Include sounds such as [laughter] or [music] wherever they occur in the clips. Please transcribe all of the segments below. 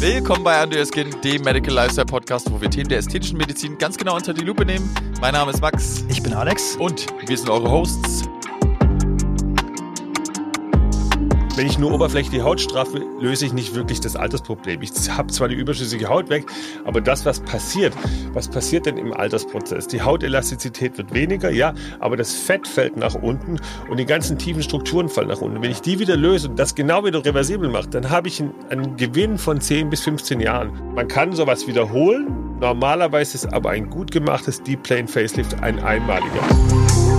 Willkommen bei Under Your Skin, dem Medical Lifestyle Podcast, wo wir Themen der ästhetischen Medizin ganz genau unter die Lupe nehmen. Mein Name ist Max. Ich bin Alex. Und wir sind eure Hosts. Wenn ich nur oberflächlich die Haut straffe, löse ich nicht wirklich das Altersproblem. Ich habe zwar die überschüssige Haut weg, aber das, was passiert, was passiert denn im Altersprozess? Die Hautelastizität wird weniger, ja, aber das Fett fällt nach unten und die ganzen tiefen Strukturen fallen nach unten. Wenn ich die wieder löse und das genau wieder reversibel mache, dann habe ich einen, Gewinn von 10 bis 15 Jahren. Man kann sowas wiederholen. Normalerweise ist aber ein gut gemachtes Deep Plane Facelift ein einmaliger.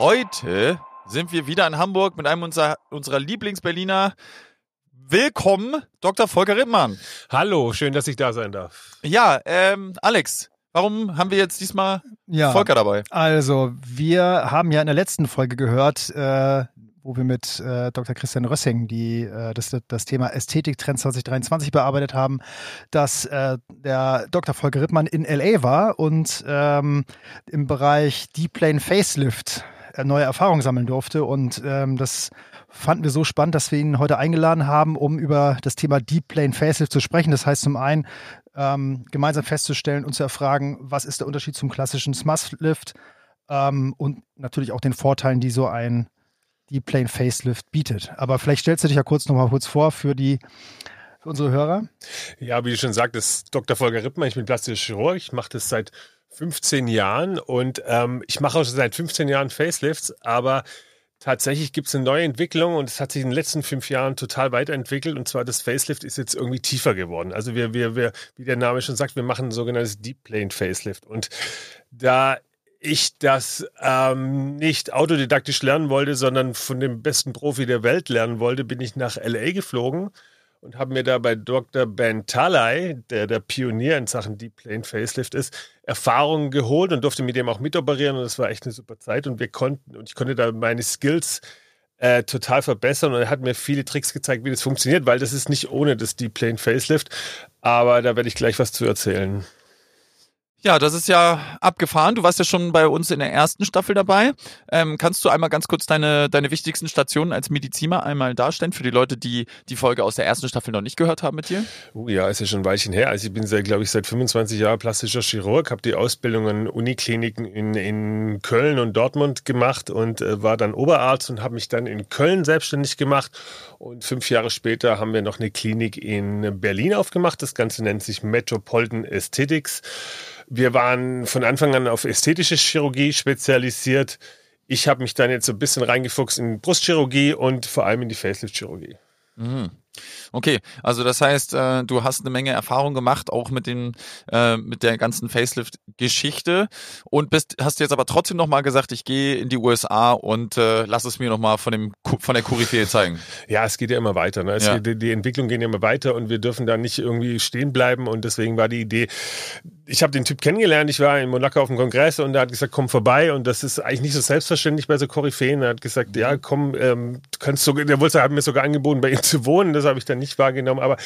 Heute sind wir wieder in Hamburg mit einem unserer, unserer Lieblings-Berliner. Willkommen, Dr. Volker Rittmann. Hallo, schön, dass ich da sein darf. Ja, ähm, Alex, warum haben wir jetzt diesmal ja, Volker dabei? Also, wir haben ja in der letzten Folge gehört, äh, wo wir mit äh, Dr. Christian Rössing die, äh, das, das Thema Ästhetiktrend 2023 bearbeitet haben, dass äh, der Dr. Volker Rittmann in LA war und ähm, im Bereich Deep Plane Facelift neue Erfahrungen sammeln durfte. Und ähm, das fanden wir so spannend, dass wir ihn heute eingeladen haben, um über das Thema Deep Plane Facelift zu sprechen. Das heißt zum einen, ähm, gemeinsam festzustellen und zu erfragen, was ist der Unterschied zum klassischen Smusslift ähm, und natürlich auch den Vorteilen, die so ein Deep Plane Facelift bietet. Aber vielleicht stellst du dich ja kurz noch mal kurz vor für die für unsere Hörer. Ja, wie du schon sagtest, Dr. Volker Rippmann, ich bin plastischer Chirurg, ich mache das seit 15 Jahren und ähm, ich mache auch schon seit 15 Jahren Facelifts, aber tatsächlich gibt es eine neue Entwicklung und es hat sich in den letzten fünf Jahren total weiterentwickelt und zwar das Facelift ist jetzt irgendwie tiefer geworden. Also wir, wir, wir, wie der Name schon sagt, wir machen ein sogenanntes Deep Plane Facelift und da ich das ähm, nicht autodidaktisch lernen wollte, sondern von dem besten Profi der Welt lernen wollte, bin ich nach LA geflogen und habe mir da bei Dr. Ben Talay, der der Pionier in Sachen Deep Plane Facelift ist, Erfahrungen geholt und durfte mit dem auch mitoperieren und das war echt eine super Zeit und wir konnten und ich konnte da meine Skills äh, total verbessern und er hat mir viele Tricks gezeigt, wie das funktioniert, weil das ist nicht ohne das Deep Plane Facelift, aber da werde ich gleich was zu erzählen. Ja, das ist ja abgefahren. Du warst ja schon bei uns in der ersten Staffel dabei. Ähm, kannst du einmal ganz kurz deine, deine wichtigsten Stationen als Mediziner einmal darstellen für die Leute, die die Folge aus der ersten Staffel noch nicht gehört haben mit dir? Uh, ja, ist ja schon ein Weilchen her. Also ich bin, glaube ich, seit 25 Jahren plastischer Chirurg, habe die Ausbildung an Unikliniken in, in Köln und Dortmund gemacht und äh, war dann Oberarzt und habe mich dann in Köln selbstständig gemacht. Und fünf Jahre später haben wir noch eine Klinik in Berlin aufgemacht. Das Ganze nennt sich Metropolitan Aesthetics. Wir waren von Anfang an auf ästhetische Chirurgie spezialisiert. Ich habe mich dann jetzt so ein bisschen reingefuchst in Brustchirurgie und vor allem in die Facelift-Chirurgie. Mhm. Okay, also das heißt, äh, du hast eine Menge Erfahrung gemacht, auch mit den äh, mit der ganzen Facelift-Geschichte und bist, hast jetzt aber trotzdem nochmal gesagt, ich gehe in die USA und äh, lass es mir nochmal von dem von der Koryphäe zeigen. Ja, es geht ja immer weiter. Ne? Ja. Geht, die Entwicklung geht ja immer weiter und wir dürfen da nicht irgendwie stehen bleiben und deswegen war die Idee, ich habe den Typ kennengelernt, ich war in Monaco auf dem Kongress und er hat gesagt, komm vorbei und das ist eigentlich nicht so selbstverständlich bei so Koryphäen. Er hat gesagt, ja, komm, ähm, du kannst sogar, der wollte, hat mir sogar angeboten, bei ihm zu wohnen, das habe ich dann nicht wahrgenommen, aber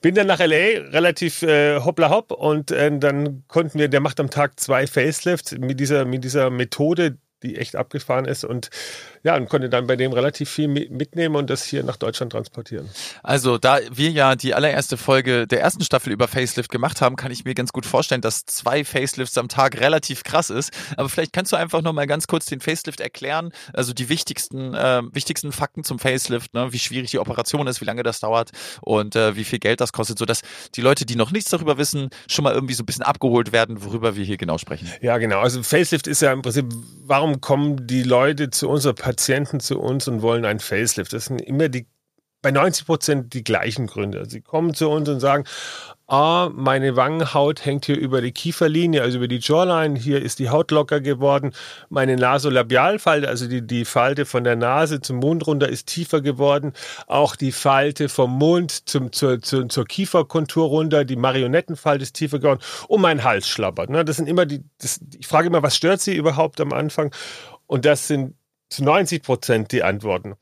bin dann nach LA relativ äh, hoppla hopp. Und äh, dann konnten wir, der macht am Tag zwei Facelifts mit dieser, mit dieser Methode, die echt abgefahren ist. Und ja, und konnte dann bei dem relativ viel mitnehmen und das hier nach Deutschland transportieren. Also, da wir ja die allererste Folge der ersten Staffel über Facelift gemacht haben, kann ich mir ganz gut vorstellen, dass zwei Facelifts am Tag relativ krass ist. Aber vielleicht kannst du einfach noch mal ganz kurz den Facelift erklären, also die wichtigsten, äh, wichtigsten Fakten zum Facelift, ne? wie schwierig die Operation ist, wie lange das dauert und äh, wie viel Geld das kostet, sodass die Leute, die noch nichts darüber wissen, schon mal irgendwie so ein bisschen abgeholt werden, worüber wir hier genau sprechen. Ja, genau. Also Facelift ist ja im Prinzip, warum kommen die Leute zu unserer Patienten zu uns und wollen ein Facelift. Das sind immer die bei 90 Prozent die gleichen Gründe. Sie kommen zu uns und sagen, ah, meine Wangenhaut hängt hier über die Kieferlinie, also über die Jawline, hier ist die Haut locker geworden, meine Nasolabialfalte, also die, die Falte von der Nase zum Mund runter ist tiefer geworden, auch die Falte vom Mund zum, zur, zur, zur Kieferkontur runter, die Marionettenfalte ist tiefer geworden und mein Hals schlappert. Ne? Das sind immer die, das, ich frage immer, was stört Sie überhaupt am Anfang? Und das sind zu 90 Prozent die Antworten.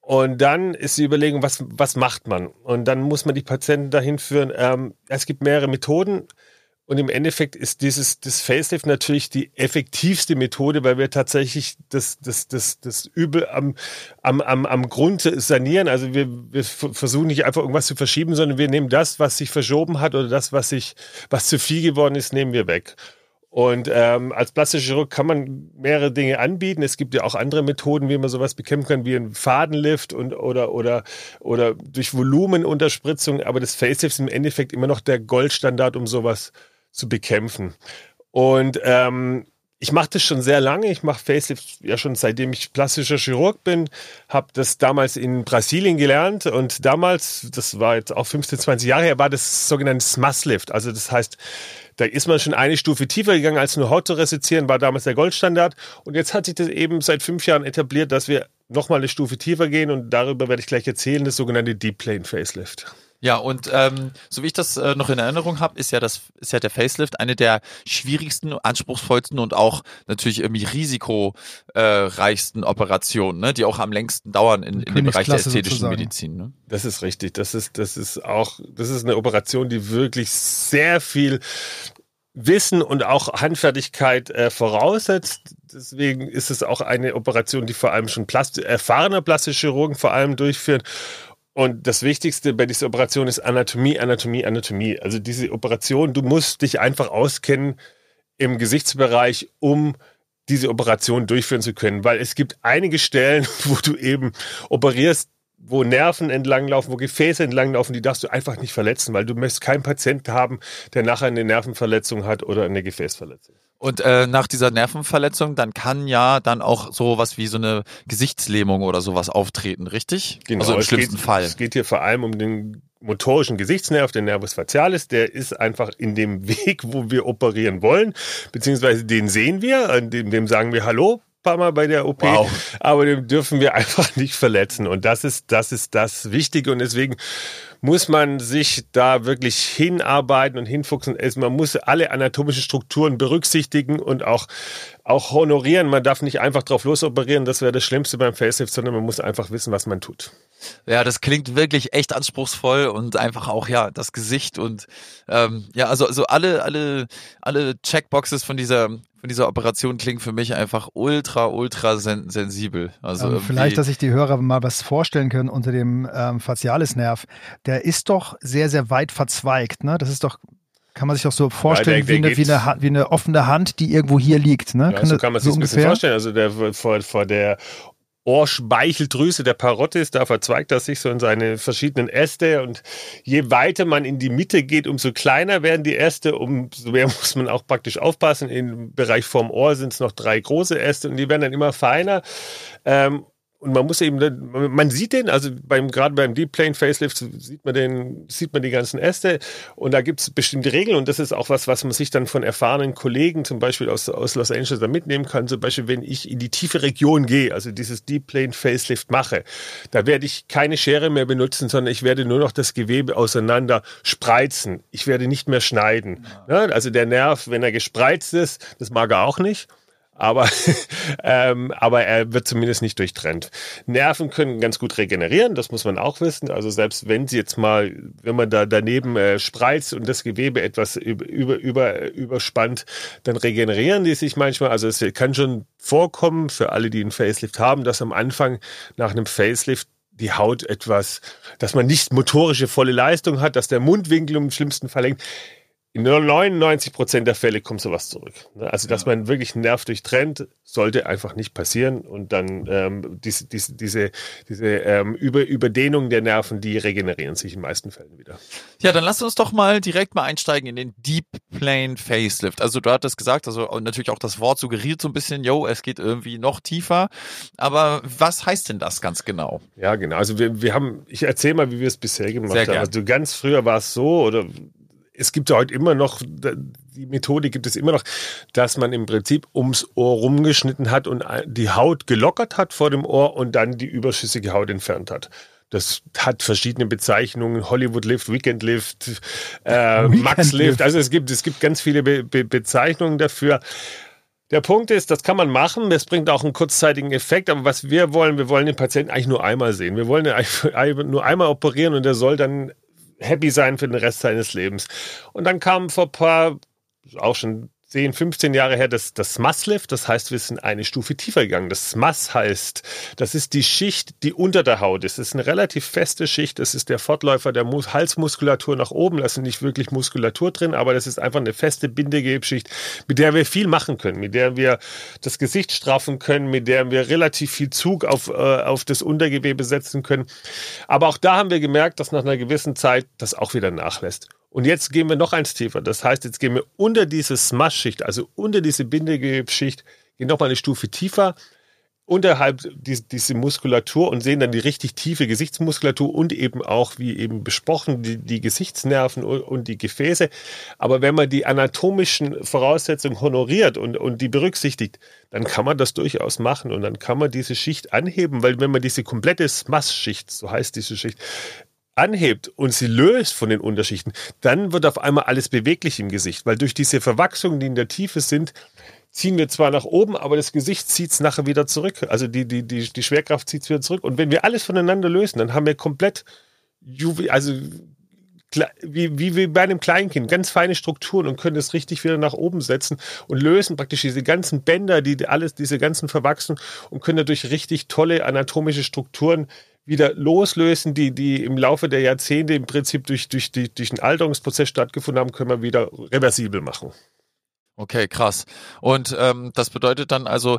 Und dann ist die Überlegung, was, was macht man? Und dann muss man die Patienten dahin führen. Ähm, es gibt mehrere Methoden. Und im Endeffekt ist dieses das Facelift natürlich die effektivste Methode, weil wir tatsächlich das, das, das, das Übel am, am, am, am Grund sanieren. Also wir, wir versuchen nicht einfach irgendwas zu verschieben, sondern wir nehmen das, was sich verschoben hat oder das, was sich, was zu viel geworden ist, nehmen wir weg. Und ähm, als plastischer Chirurg kann man mehrere Dinge anbieten. Es gibt ja auch andere Methoden, wie man sowas bekämpfen kann, wie ein Fadenlift und oder oder oder durch Volumenunterspritzung. Aber das Facelift ist im Endeffekt immer noch der Goldstandard, um sowas zu bekämpfen. Und ähm, ich mache das schon sehr lange. Ich mache Facelift ja schon seitdem ich plastischer Chirurg bin. Habe das damals in Brasilien gelernt und damals, das war jetzt auch 15, 20 Jahre her, war das sogenannte Smusslift. Also das heißt, da ist man schon eine Stufe tiefer gegangen, als nur Haut zu resizieren, war damals der Goldstandard. Und jetzt hat sich das eben seit fünf Jahren etabliert, dass wir nochmal eine Stufe tiefer gehen und darüber werde ich gleich erzählen, das sogenannte Deep Plane Facelift. Ja, und ähm, so wie ich das äh, noch in Erinnerung habe, ist ja das ist ja der Facelift eine der schwierigsten, anspruchsvollsten und auch natürlich irgendwie risikoreichsten Operationen, ne, die auch am längsten dauern in, in dem Bereich der ästhetischen sozusagen. Medizin. Ne? Das ist richtig. Das ist das ist auch das ist eine Operation, die wirklich sehr viel Wissen und auch Handfertigkeit äh, voraussetzt. Deswegen ist es auch eine Operation, die vor allem schon Plast erfahrene plastische Chirurgen vor allem durchführen. Und das Wichtigste bei dieser Operation ist Anatomie, Anatomie, Anatomie. Also diese Operation, du musst dich einfach auskennen im Gesichtsbereich, um diese Operation durchführen zu können, weil es gibt einige Stellen, [laughs] wo du eben operierst, wo Nerven entlanglaufen, wo Gefäße entlanglaufen, die darfst du einfach nicht verletzen, weil du möchtest keinen Patienten haben, der nachher eine Nervenverletzung hat oder eine Gefäßverletzung. Und äh, nach dieser Nervenverletzung, dann kann ja dann auch sowas wie so eine Gesichtslähmung oder sowas auftreten, richtig? Genau, also im schlimmsten geht, Fall. Es geht hier vor allem um den motorischen Gesichtsnerv, der Nervus facialis, der ist einfach in dem [laughs] Weg, wo wir operieren wollen, beziehungsweise den sehen wir, dem, dem sagen wir Hallo, paar Mal bei der OP, wow. aber den dürfen wir [laughs] einfach nicht verletzen. Und das ist, das ist das Wichtige. Und deswegen muss man sich da wirklich hinarbeiten und hinfuchsen. Man muss alle anatomischen Strukturen berücksichtigen und auch, auch honorieren. Man darf nicht einfach drauf losoperieren, das wäre das Schlimmste beim Facelift, sondern man muss einfach wissen, was man tut. Ja, das klingt wirklich echt anspruchsvoll und einfach auch, ja, das Gesicht und ähm, ja, also, also alle, alle, alle Checkboxes von dieser von dieser Operation klingen für mich einfach ultra, ultra sen sensibel. Also ähm, vielleicht, dass sich die Hörer mal was vorstellen können unter dem ähm, Facialisnerv. Der ist doch sehr, sehr weit verzweigt. Ne? Das ist doch kann man sich auch so vorstellen ja, der, der wie, eine, wie, eine, wie, eine, offene Hand, die irgendwo hier liegt. Ne? Ja, kann so kann man sich so ein bisschen vorstellen. Also der, vor, vor der Ohrspeicheldrüse der Parotis, da verzweigt er sich so in seine verschiedenen Äste und je weiter man in die Mitte geht, umso kleiner werden die Äste, umso mehr [laughs] muss man auch praktisch aufpassen. Im Bereich vorm Ohr sind es noch drei große Äste und die werden dann immer feiner. Ähm, und man muss eben, man sieht den, also beim, gerade beim Deep Plane Facelift sieht man den, sieht man die ganzen Äste und da gibt es bestimmte Regeln und das ist auch was, was man sich dann von erfahrenen Kollegen zum Beispiel aus, aus Los Angeles da mitnehmen kann. Zum Beispiel, wenn ich in die tiefe Region gehe, also dieses Deep Plane Facelift mache, da werde ich keine Schere mehr benutzen, sondern ich werde nur noch das Gewebe auseinander spreizen. Ich werde nicht mehr schneiden. Ja. Also der Nerv, wenn er gespreizt ist, das mag er auch nicht aber, [laughs] ähm, aber er wird zumindest nicht durchtrennt. Nerven können ganz gut regenerieren, das muss man auch wissen. Also selbst wenn sie jetzt mal, wenn man da daneben äh, spreizt und das Gewebe etwas über, über, über, überspannt, dann regenerieren die sich manchmal. Also es kann schon vorkommen für alle, die einen Facelift haben, dass am Anfang nach einem Facelift die Haut etwas, dass man nicht motorische volle Leistung hat, dass der Mundwinkel im schlimmsten Fall in 99 Prozent der Fälle kommt sowas zurück. Ne? Also, dass man wirklich einen Nerv durchtrennt, sollte einfach nicht passieren. Und dann ähm, diese, diese, diese, diese ähm, Über Überdehnung der Nerven, die regenerieren sich in den meisten Fällen wieder. Ja, dann lass uns doch mal direkt mal einsteigen in den Deep Plane Facelift. Also, du hattest gesagt, also natürlich auch das Wort suggeriert so ein bisschen, yo, es geht irgendwie noch tiefer. Aber was heißt denn das ganz genau? Ja, genau. Also, wir, wir haben, ich erzähle mal, wie wir es bisher gemacht haben. Also, ganz früher war es so, oder es gibt ja heute immer noch, die Methode gibt es immer noch, dass man im Prinzip ums Ohr rumgeschnitten hat und die Haut gelockert hat vor dem Ohr und dann die überschüssige Haut entfernt hat. Das hat verschiedene Bezeichnungen, Hollywood Lift, Weekend Lift, äh, Weekend Max Lift. Also es gibt, es gibt ganz viele Be Be Bezeichnungen dafür. Der Punkt ist, das kann man machen, das bringt auch einen kurzzeitigen Effekt, aber was wir wollen, wir wollen den Patienten eigentlich nur einmal sehen. Wir wollen ihn nur einmal operieren und er soll dann happy sein für den Rest seines Lebens. Und dann kam vor paar auch schon 10, 15 Jahre her das, das Smuss-Lift. Das heißt, wir sind eine Stufe tiefer gegangen. Das Smuss heißt, das ist die Schicht, die unter der Haut ist. Das ist eine relativ feste Schicht. Das ist der Fortläufer der Mus Halsmuskulatur nach oben. Da ist nicht wirklich Muskulatur drin, aber das ist einfach eine feste Bindegewebschicht, mit der wir viel machen können, mit der wir das Gesicht straffen können, mit der wir relativ viel Zug auf, äh, auf das Untergewebe setzen können. Aber auch da haben wir gemerkt, dass nach einer gewissen Zeit das auch wieder nachlässt. Und jetzt gehen wir noch eins tiefer. Das heißt, jetzt gehen wir unter diese Smush-Schicht, also unter diese Bindegewebschicht, gehen nochmal eine Stufe tiefer, unterhalb die, diese Muskulatur und sehen dann die richtig tiefe Gesichtsmuskulatur und eben auch, wie eben besprochen, die, die Gesichtsnerven und, die Gefäße. Aber wenn man die anatomischen Voraussetzungen honoriert und, und die berücksichtigt, dann kann man das durchaus machen und dann kann man diese Schicht anheben, weil wenn man diese komplette Smush-Schicht, so heißt diese Schicht, anhebt und sie löst von den Unterschichten, dann wird auf einmal alles beweglich im Gesicht, weil durch diese Verwachsungen, die in der Tiefe sind, ziehen wir zwar nach oben, aber das Gesicht zieht es nachher wieder zurück. Also die, die, die, die Schwerkraft zieht es wieder zurück. Und wenn wir alles voneinander lösen, dann haben wir komplett, also wie, wie, wie bei einem Kleinkind, ganz feine Strukturen und können das richtig wieder nach oben setzen und lösen praktisch diese ganzen Bänder, die alles, diese ganzen verwachsen und können dadurch richtig tolle anatomische Strukturen wieder loslösen, die, die im Laufe der Jahrzehnte im Prinzip durch, durch, die, durch den Alterungsprozess stattgefunden haben, können wir wieder reversibel machen. Okay, krass. Und ähm, das bedeutet dann also,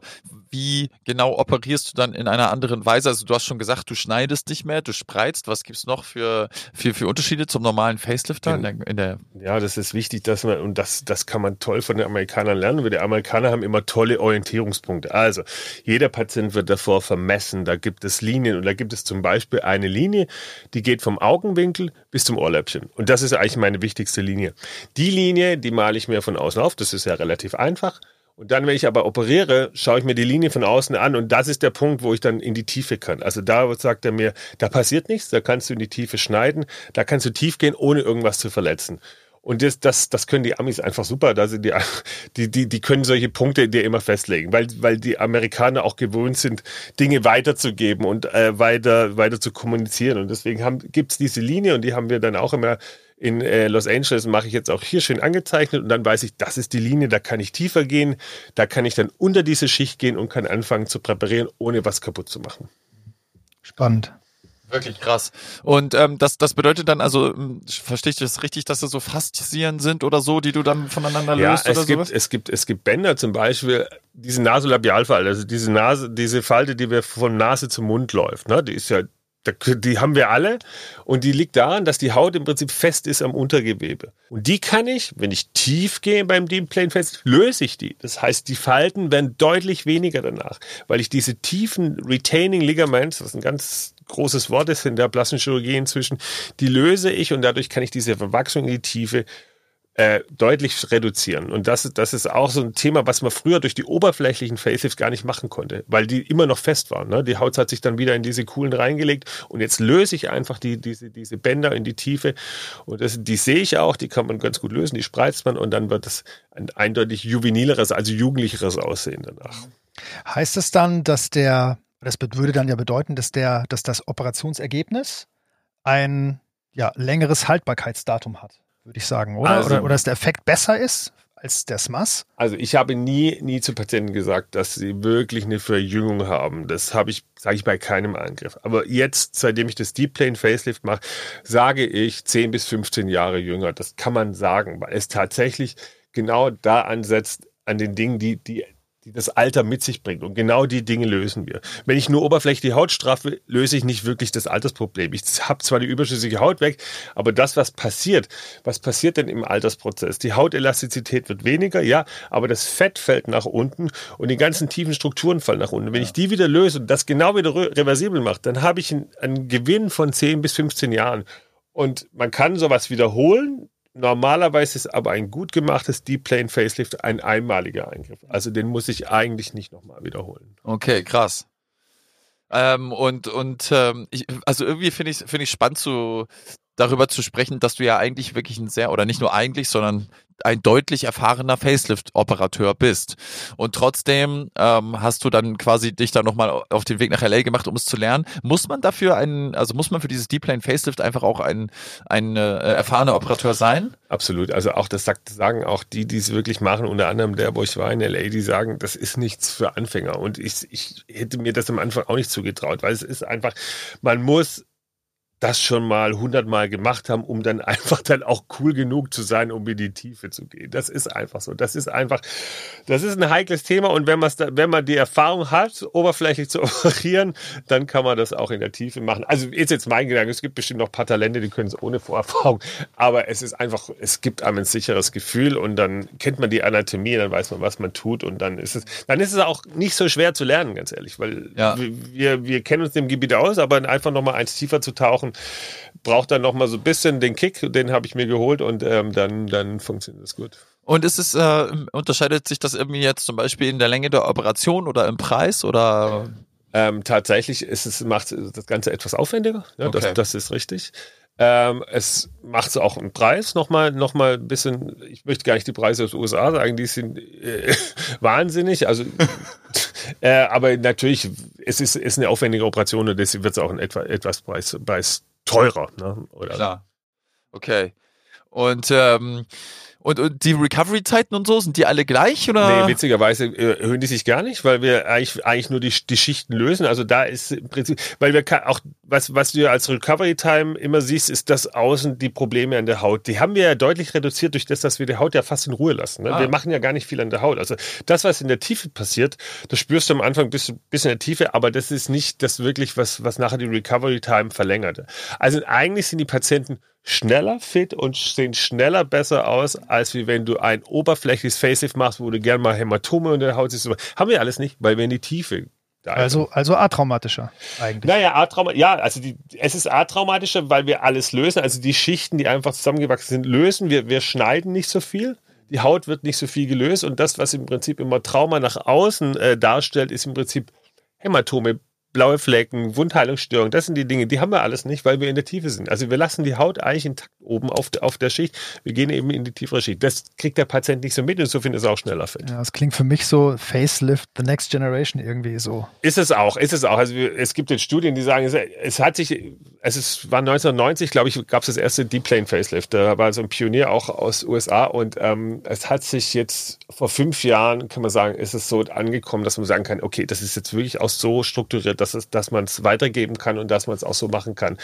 wie genau operierst du dann in einer anderen Weise? Also du hast schon gesagt, du schneidest nicht mehr, du spreizt. Was gibt's noch für, für, für Unterschiede zum normalen Facelifter? In der, in der ja, das ist wichtig, dass man, und das, das kann man toll von den Amerikanern lernen, weil die Amerikaner haben immer tolle Orientierungspunkte. Also, jeder Patient wird davor vermessen. Da gibt es Linien und da gibt es zum Beispiel eine Linie, die geht vom Augenwinkel bis zum Ohrläppchen. Und das ist eigentlich meine wichtigste Linie. Die Linie, die male ich mir von außen auf. Das ist ja relativ einfach. Und dann, wenn ich aber operiere, schaue ich mir die Linie von außen an und das ist der Punkt, wo ich dann in die Tiefe kann. Also da sagt er mir, da passiert nichts, da kannst du in die Tiefe schneiden, da kannst du tief gehen, ohne irgendwas zu verletzen. Und das, das, das können die Amis einfach super. Da sind die, [laughs] die, die, die können solche Punkte dir immer festlegen, weil, weil die Amerikaner auch gewohnt sind, Dinge weiterzugeben und äh, weiter, weiter zu kommunizieren. Und deswegen gibt es diese Linie und die haben wir dann auch immer in äh, Los Angeles mache ich jetzt auch hier schön angezeichnet und dann weiß ich, das ist die Linie, da kann ich tiefer gehen, da kann ich dann unter diese Schicht gehen und kann anfangen zu präparieren, ohne was kaputt zu machen. Spannend. Wirklich krass. Und ähm, das, das bedeutet dann also, hm, verstehe ich das richtig, dass das so Faszien sind oder so, die du dann voneinander löst ja, es oder gibt, sowas? Es gibt, es gibt Bänder zum Beispiel, diese Nasolabialfalte, also diese Nase, diese Falte, die wir von Nase zum Mund läuft, ne, die ist ja die haben wir alle und die liegt daran, dass die Haut im Prinzip fest ist am Untergewebe. Und die kann ich, wenn ich tief gehe beim Deep Plane Fest, löse ich die. Das heißt, die Falten werden deutlich weniger danach, weil ich diese tiefen Retaining Ligaments, was ein ganz großes Wort ist in der Plassenchirurgie inzwischen, die löse ich und dadurch kann ich diese Verwachsung in die Tiefe äh, deutlich reduzieren. Und das, das ist auch so ein Thema, was man früher durch die oberflächlichen Facelifts gar nicht machen konnte, weil die immer noch fest waren. Ne? Die Haut hat sich dann wieder in diese Kuhlen reingelegt und jetzt löse ich einfach die, diese, diese Bänder in die Tiefe. Und das, die sehe ich auch, die kann man ganz gut lösen, die spreizt man und dann wird das ein eindeutig juvenileres, also jugendlicheres Aussehen danach. Heißt es dann, dass der, das würde dann ja bedeuten, dass der, dass das Operationsergebnis ein ja, längeres Haltbarkeitsdatum hat? Würde ich sagen, oder? Also, oder? Oder dass der Effekt besser ist als der SMAS? Also ich habe nie, nie zu Patienten gesagt, dass sie wirklich eine Verjüngung haben. Das habe ich, sage ich bei keinem Angriff. Aber jetzt, seitdem ich das Deep Plane Facelift mache, sage ich 10 bis 15 Jahre jünger. Das kann man sagen, weil es tatsächlich genau da ansetzt, an den Dingen, die, die die das Alter mit sich bringt. Und genau die Dinge lösen wir. Wenn ich nur oberflächlich die Haut straffe, löse ich nicht wirklich das Altersproblem. Ich habe zwar die überschüssige Haut weg, aber das, was passiert, was passiert denn im Altersprozess? Die Hautelastizität wird weniger, ja, aber das Fett fällt nach unten und die ganzen tiefen Strukturen fallen nach unten. Wenn ja. ich die wieder löse und das genau wieder reversibel mache, dann habe ich einen, einen Gewinn von 10 bis 15 Jahren. Und man kann sowas wiederholen, Normalerweise ist aber ein gut gemachtes Deep Plane Facelift ein einmaliger Eingriff. Also den muss ich eigentlich nicht nochmal wiederholen. Okay, krass. Ähm, und und ähm, ich, also irgendwie finde ich finde ich spannend zu darüber zu sprechen, dass du ja eigentlich wirklich ein sehr, oder nicht nur eigentlich, sondern ein deutlich erfahrener Facelift-Operateur bist. Und trotzdem ähm, hast du dann quasi dich dann nochmal auf den Weg nach LA gemacht, um es zu lernen. Muss man dafür einen, also muss man für dieses Deep Lane Facelift einfach auch ein, ein äh, erfahrener Operateur sein? Absolut. Also auch das sagt, sagen auch die, die es wirklich machen, unter anderem der, wo ich war in LA, die sagen, das ist nichts für Anfänger. Und ich, ich hätte mir das am Anfang auch nicht zugetraut, weil es ist einfach, man muss das schon mal hundertmal gemacht haben, um dann [laughs] einfach dann auch cool genug zu sein, um in die Tiefe zu gehen. Das ist einfach so. Das ist einfach, das ist ein heikles Thema und wenn, da, wenn man die Erfahrung hat, oberflächlich zu [laughs] operieren, dann kann man das auch in der Tiefe machen. Also ist jetzt mein Gedanke, es gibt bestimmt noch ein paar Talente, die können es ohne Vorerfahrung, aber es ist einfach, es gibt einem ein sicheres Gefühl und dann kennt man die Anatomie, dann weiß man, was man tut und dann ist es, dann ist es auch nicht so schwer zu lernen, ganz ehrlich, weil ja. wir, wir kennen uns dem Gebiet aus, aber einfach nochmal eins tiefer zu tauchen, braucht dann noch mal so ein bisschen den Kick, den habe ich mir geholt und ähm, dann, dann funktioniert das gut. Und ist es, äh, unterscheidet sich das irgendwie jetzt zum Beispiel in der Länge der Operation oder im Preis oder? Ähm, tatsächlich ist es, macht das Ganze etwas aufwendiger. Ja, okay. das, das ist richtig. Ähm, es macht es auch im Preis nochmal noch mal ein bisschen, ich möchte gar nicht die Preise aus den USA sagen, die sind äh, [laughs] wahnsinnig. Also, [laughs] äh, aber natürlich, es ist, ist eine aufwendige Operation und deswegen wird es auch in etwa, etwas Preis, Preis teurer. Ne? Klar. Okay. Und ähm, und, und die Recovery-Zeiten und so, sind die alle gleich? Oder? Nee, witzigerweise äh, erhöhen die sich gar nicht, weil wir eigentlich, eigentlich nur die, die Schichten lösen. Also da ist im Prinzip, weil wir auch, was, was du als Recovery-Time immer siehst, ist das außen die Probleme an der Haut. Die haben wir ja deutlich reduziert durch das, dass wir die Haut ja fast in Ruhe lassen. Ne? Ah. Wir machen ja gar nicht viel an der Haut. Also das, was in der Tiefe passiert, das spürst du am Anfang bis, bis in der Tiefe, aber das ist nicht das wirklich, was, was nachher die Recovery-Time verlängert. Also eigentlich sind die Patienten schneller fit und sehen schneller besser aus, als wie wenn du ein oberflächliches Facelift machst, wo du gerne mal Hämatome unter der Haut siehst. Haben wir alles nicht, weil wir in die Tiefe also, also atraumatischer eigentlich. Naja, atrauma ja, also die, es ist atraumatischer, weil wir alles lösen. Also die Schichten, die einfach zusammengewachsen sind, lösen. Wir, wir schneiden nicht so viel. Die Haut wird nicht so viel gelöst. Und das, was im Prinzip immer Trauma nach außen äh, darstellt, ist im Prinzip Hämatome, blaue Flecken, Wundheilungsstörungen, das sind die Dinge, die haben wir alles nicht, weil wir in der Tiefe sind. Also wir lassen die Haut eigentlich intakt oben auf, auf der Schicht. Wir gehen eben in die tiefere Schicht. Das kriegt der Patient nicht so mit, insofern ist er auch schneller fit. Ja, das klingt für mich so Facelift, the next generation irgendwie so. Ist es auch, ist es auch. Also es gibt jetzt Studien, die sagen, es, es hat sich, es ist, war 1990, glaube ich, gab es das erste Deep Plane Facelift. Da war so ein Pionier auch aus USA und ähm, es hat sich jetzt vor fünf Jahren, kann man sagen, ist es so angekommen, dass man sagen kann, okay, das ist jetzt wirklich auch so strukturiert, dass, es, dass man es weitergeben kann und dass man es auch so machen kann,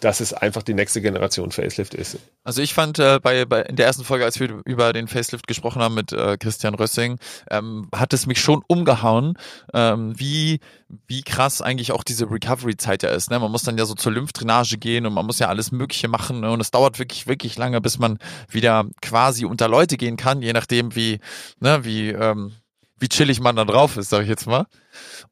dass es einfach die nächste Generation Facelift ist. Also ich fand äh, bei, bei in der ersten Folge, als wir über den Facelift gesprochen haben mit äh, Christian Rössing, ähm, hat es mich schon umgehauen, ähm, wie wie krass eigentlich auch diese Recovery-Zeit ja ist. Ne? Man muss dann ja so zur Lymphdrainage gehen und man muss ja alles Mögliche machen ne? und es dauert wirklich wirklich lange, bis man wieder quasi unter Leute gehen kann, je nachdem wie ne, wie ähm, wie chillig man da drauf ist, sag ich jetzt mal.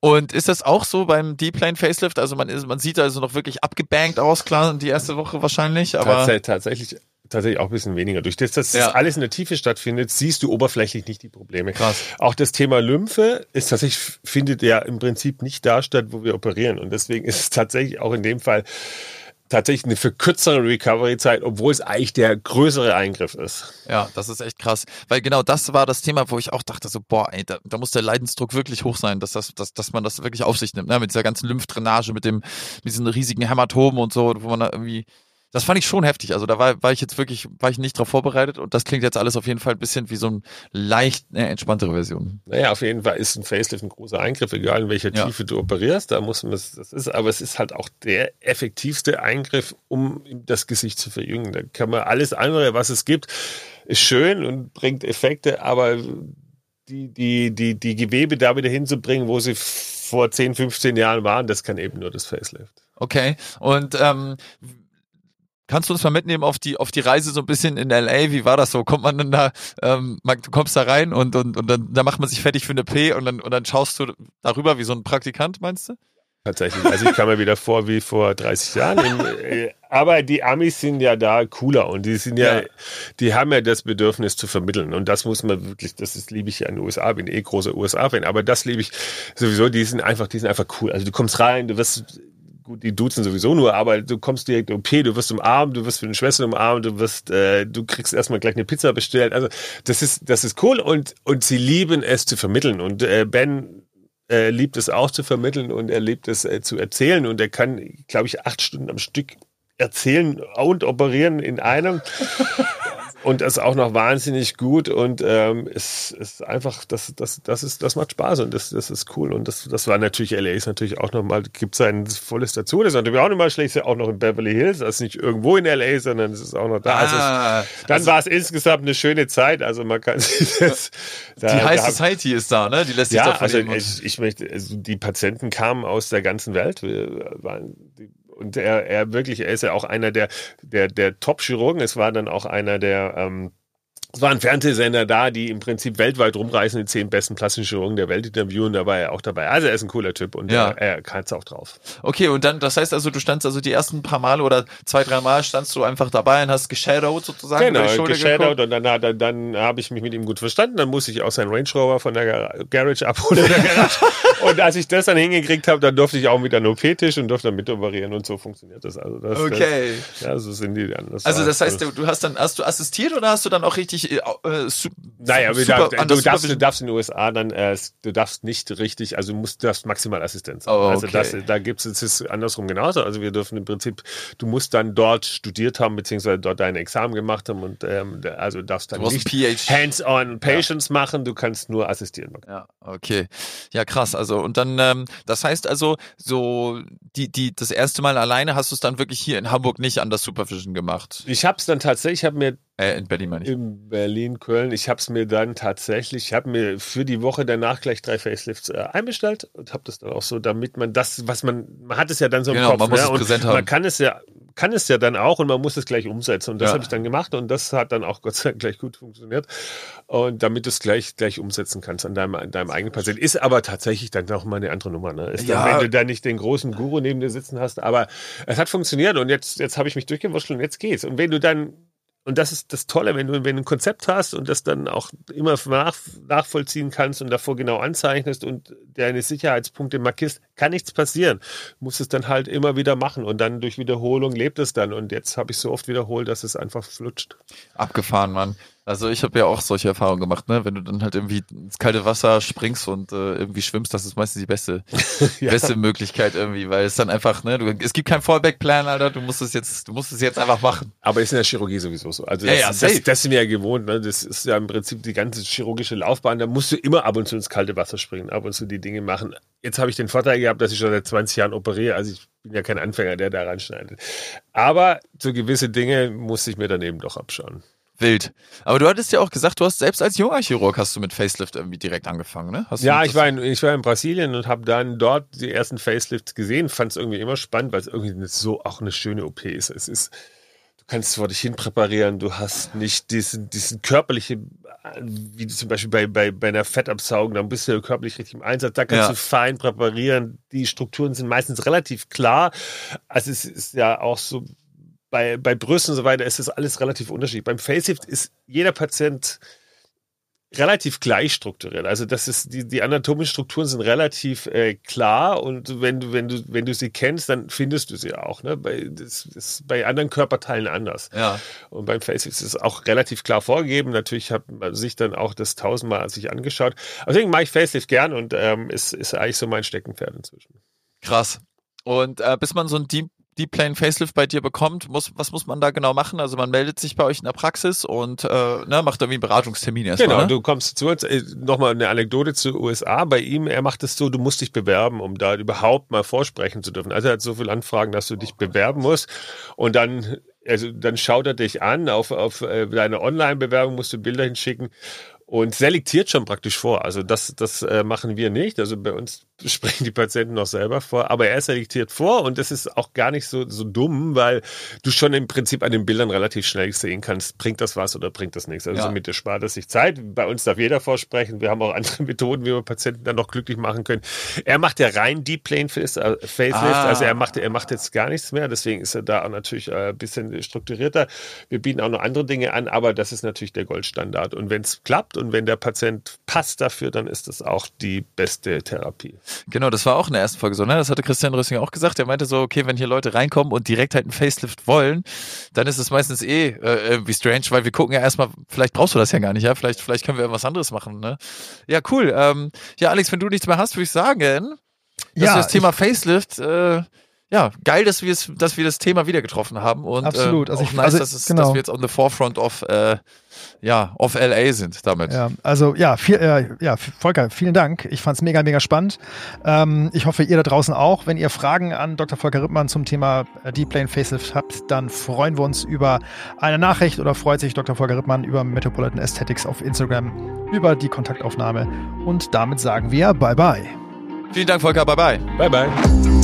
Und ist das auch so beim Deep Plane Facelift? Also man ist, man sieht also noch wirklich abgebankt aus, klar, die erste Woche wahrscheinlich, aber. Tatsächlich, tatsächlich auch ein bisschen weniger. Durch das, dass ja. das alles in der Tiefe stattfindet, siehst du oberflächlich nicht die Probleme. Krass. Auch das Thema Lymphe ist tatsächlich, findet ja im Prinzip nicht da statt, wo wir operieren. Und deswegen ist es tatsächlich auch in dem Fall tatsächlich eine verkürzere Recovery-Zeit, obwohl es eigentlich der größere Eingriff ist. Ja, das ist echt krass. Weil genau das war das Thema, wo ich auch dachte, so, boah, ey, da, da muss der Leidensdruck wirklich hoch sein, dass, das, dass, dass man das wirklich auf sich nimmt, ne? mit dieser ganzen Lymphdrainage, mit dem, mit diesen riesigen Hämatomen und so, wo man da irgendwie das fand ich schon heftig. Also da war, war ich jetzt wirklich, war ich nicht drauf vorbereitet und das klingt jetzt alles auf jeden Fall ein bisschen wie so eine leicht äh, entspanntere Version. Naja, auf jeden Fall ist ein Facelift ein großer Eingriff, egal in welcher ja. Tiefe du operierst. Da muss man das, ist, aber es ist halt auch der effektivste Eingriff, um das Gesicht zu verjüngen. Da kann man alles andere, was es gibt, ist schön und bringt Effekte, aber die, die, die, die Gewebe da wieder hinzubringen, wo sie vor 10, 15 Jahren waren, das kann eben nur das Facelift. Okay. Und ähm, Kannst du uns mal mitnehmen auf die, auf die Reise so ein bisschen in LA? Wie war das so? Kommt man dann da, ähm, du kommst da rein und, und, und dann, dann macht man sich fertig für eine P und dann, und dann schaust du darüber wie so ein Praktikant, meinst du? Tatsächlich. Also ich kam mir wieder vor wie vor 30 Jahren. Äh, aber die Amis sind ja da cooler und die sind ja, ja, die haben ja das Bedürfnis zu vermitteln. Und das muss man wirklich, das ist, liebe ich ja in den USA, bin eh großer USA-Fan, aber das liebe ich sowieso, die sind einfach, die sind einfach cool. Also du kommst rein, du wirst gut, die duzen sowieso nur, aber du kommst direkt OP, du wirst umarmt, du wirst für den Schwester umarmt, du wirst, äh, du kriegst erstmal gleich eine Pizza bestellt. Also das ist, das ist cool und, und sie lieben es zu vermitteln. Und äh, Ben äh, liebt es auch zu vermitteln und er liebt es äh, zu erzählen und er kann, glaube ich, acht Stunden am Stück erzählen und operieren in einem. Und das auch noch wahnsinnig gut und ähm, es ist einfach, das, das, das ist, das macht Spaß und das, das ist cool und das, das war natürlich, LA ist natürlich auch nochmal, gibt sein volles dazu, das ist natürlich auch nochmal schlecht, auch noch in Beverly Hills, das ist nicht irgendwo in LA, sondern es ist auch noch da. Also Ah, es, dann also- war es insgesamt eine schöne Zeit, also man kann [laughs] sich das, Die da- High da- Society ist da, ne? Die lässt sich da ja, also verleben. und- ich, ich möchte, also die Patienten kamen aus der ganzen Welt. Wir waren, die, und er, er wirklich, er ist ja auch einer der, der, der Top-Chirurgen. Es war dann auch einer der, ähm, es waren Fernsehsender da, die im Prinzip weltweit rumreisen, die zehn besten plastischen Chirurgen der Welt interviewen, da war er auch dabei. Also er ist ein cooler Typ und Ja. er, er kann es auch drauf. Okay, und dann, das heißt also, du standst also die ersten paar Male oder zwei, drei Mal standst du einfach dabei und hast geshadowed sozusagen Genau, geshadowed geguckt. und dann, er- dann habe ich mich mit ihm gut verstanden. Dann musste ich auch seinen Range Rover von der Gar- Garage abholen. der [laughs] Garage. und als ich das dann hingekriegt habe, dann durfte ich auch mit einem OP-Tisch und durfte dann mitoperieren und so funktioniert das. Also das, Okay. Das, ja, so sind die dann. Das Also das heißt, du, du hast dann, hast du assistiert oder hast du dann auch richtig äh, äh, su Naja, super- darf, der du, darfst, du darfst in den USA dann, äh, du darfst nicht richtig, also du musst, darfst maximal Assistenz. Oh, Also okay. das, da gibt's es ist andersrum genauso. Also wir dürfen im Prinzip, du musst dann dort studiert haben, beziehungsweise dort dein Examen gemacht haben und ähm, also darfst dann Du nicht hands-on Patients machen, du kannst nur assistieren. Ja, okay. Ja, krass. Also, und dann, ähm, das heißt also, so, die, die, das erste Mal alleine hast du es dann wirklich hier in Hamburg nicht an der Supervision gemacht. Ich habe es dann tatsächlich, ich habe mir Äh, in Berlin meine ich. in Berlin, Köln, ich habe es mir dann tatsächlich, ich habe mir für die Woche danach gleich drei Facelifts äh, einbestellt und habe das dann auch so, damit man das, was man, man hat es ja dann so im Genau, Kopf, man muss ne? es und präsent man haben. kann es ja, kann es ja dann auch und man muss es gleich umsetzen und das Ja. habe ich dann gemacht und das hat dann auch Gott sei Dank gleich gut funktioniert und damit du es gleich gleich umsetzen kannst an deinem, an deinem eigenen Patienten, ist aber tatsächlich dann noch mal eine andere Nummer, ne? Ist Ja. dann, wenn du da nicht den großen Guru neben dir sitzen hast, aber es hat funktioniert und jetzt, jetzt habe ich mich durchgewurschtelt und jetzt geht's und wenn du dann und das ist das Tolle, wenn du, wenn du ein Konzept hast und das dann auch immer nach, nachvollziehen kannst und davor genau anzeichnest und deine Sicherheitspunkte markierst, kann nichts passieren. Du musst es dann halt immer wieder machen und dann durch Wiederholung lebt es dann. Und jetzt habe ich so oft wiederholt, dass es einfach flutscht. Abgefahren, Mann. Also ich habe ja auch solche Erfahrungen gemacht, ne? Wenn du dann halt irgendwie ins kalte Wasser springst und äh, irgendwie schwimmst, das ist meistens die beste, [laughs] Ja. beste Möglichkeit irgendwie, weil es dann einfach, ne, du, es gibt keinen Fallback-Plan, Alter, du musst es jetzt, du musst es jetzt einfach machen. Aber ist in der Chirurgie sowieso so. Also Ja, das, ja, das, safe. das sind wir ja gewohnt. Ne? Das ist ja im Prinzip die ganze chirurgische Laufbahn. Da musst du immer ab und zu ins kalte Wasser springen, ab und zu die Dinge machen. Jetzt habe ich den Vorteil gehabt, dass ich schon seit 20 Jahren operiere. Also ich bin ja kein Anfänger, der da reinschneidet. Aber so gewisse Dinge musste ich mir dann eben doch abschauen. Wild. Aber du hattest ja auch gesagt, du hast selbst als junger Chirurg hast du mit Facelift irgendwie direkt angefangen, ne? Ja, ich war, in, ich war in Brasilien und habe dann dort die ersten Facelifts gesehen. Fand es irgendwie immer spannend, weil es irgendwie so auch eine schöne OP ist. Es ist, du kannst vor dich hin präparieren, du hast nicht diesen, diesen körperliche, wie zum Beispiel bei, bei, bei einer Fettabsaugung, dann bist du ja körperlich richtig im Einsatz, da kannst Ja. du fein präparieren. Die Strukturen sind meistens relativ klar. Also es ist ja auch so, bei, bei Brüsten und so weiter ist das alles relativ unterschiedlich. Beim Facelift ist jeder Patient relativ gleich strukturiert. Also das ist die, die anatomischen Strukturen sind relativ äh, klar und wenn du wenn du wenn du sie kennst, dann findest du sie auch. Ne? Bei, das ist bei anderen Körperteilen anders. Ja. Und beim Facelift ist es auch relativ klar vorgegeben. Natürlich hat man sich dann auch das tausendmal sich angeschaut. Aber Deswegen mache ich Facelift gern und ähm, ist, ist eigentlich so mein Steckenpferd inzwischen. Krass. Und äh, bis man so ein Deep, Deep Plane Facelift bei dir bekommt, muss, was muss man da genau machen? Also man meldet sich bei euch in der Praxis und äh, ne, macht irgendwie einen Beratungstermin erstmal. Genau, ne? du kommst zu uns. Äh, Nochmal eine Anekdote zu USA. Bei ihm, er macht es so, du musst dich bewerben, um da überhaupt mal vorsprechen zu dürfen. Also er hat so viele Anfragen, dass du dich bewerben musst. Und dann, also dann schaut er dich an. Auf, auf äh, deine Online-Bewerbung musst du Bilder hinschicken. Und selektiert schon praktisch vor. Also das, das äh, machen wir nicht. Also bei uns sprechen die Patienten noch selber vor, aber er selektiert vor und das ist auch gar nicht so, so dumm, weil du schon im Prinzip an den Bildern relativ schnell sehen kannst, bringt das was oder bringt das nichts. Also Ja. somit spart es sich Zeit. Bei uns darf jeder vorsprechen. Wir haben auch andere [laughs] Methoden, wie wir Patienten dann noch glücklich machen können. Er macht ja rein Deep Plane äh, Facelift, Ah. also er macht, er macht jetzt gar nichts mehr, deswegen ist er da auch natürlich äh, ein bisschen strukturierter. Wir bieten auch noch andere Dinge an, aber das ist natürlich der Goldstandard. Und wenn es klappt und wenn der Patient passt dafür, dann ist das auch die beste Therapie. Genau, das war auch in der ersten Folge so, ne? Das hatte Christian Rössing auch gesagt. Er meinte so, okay, wenn hier Leute reinkommen und direkt halt einen Facelift wollen, dann ist es meistens eh äh, irgendwie strange, weil wir gucken ja erstmal, vielleicht brauchst du das ja gar nicht, ja? Vielleicht, vielleicht können wir irgendwas anderes machen, ne? Ja, cool. Ähm, ja, Alex, wenn du nichts mehr hast, würde ich sagen, dass Ja, wir das Thema Facelift, äh, ja, geil, dass wir es, dass wir das Thema wieder getroffen haben und Absolut. Äh, Also auch ich- nice, also, dass, es, genau. dass wir jetzt on the forefront of, äh, ja, of LA sind damit. Ja, also ja, viel, äh, ja, Volker, vielen Dank. Ich fand es mega, mega spannend. Ähm, ich hoffe, ihr da draußen auch. Wenn ihr Fragen an Dr. Volker Rippmann zum Thema äh, Deep Lane Facelift habt, dann freuen wir uns über eine Nachricht oder freut sich Dr. Volker Rippmann über Metropolitan Aesthetics auf Instagram über die Kontaktaufnahme. Und damit sagen wir Bye Bye. Vielen Dank, Volker. Bye bye. Bye, bye.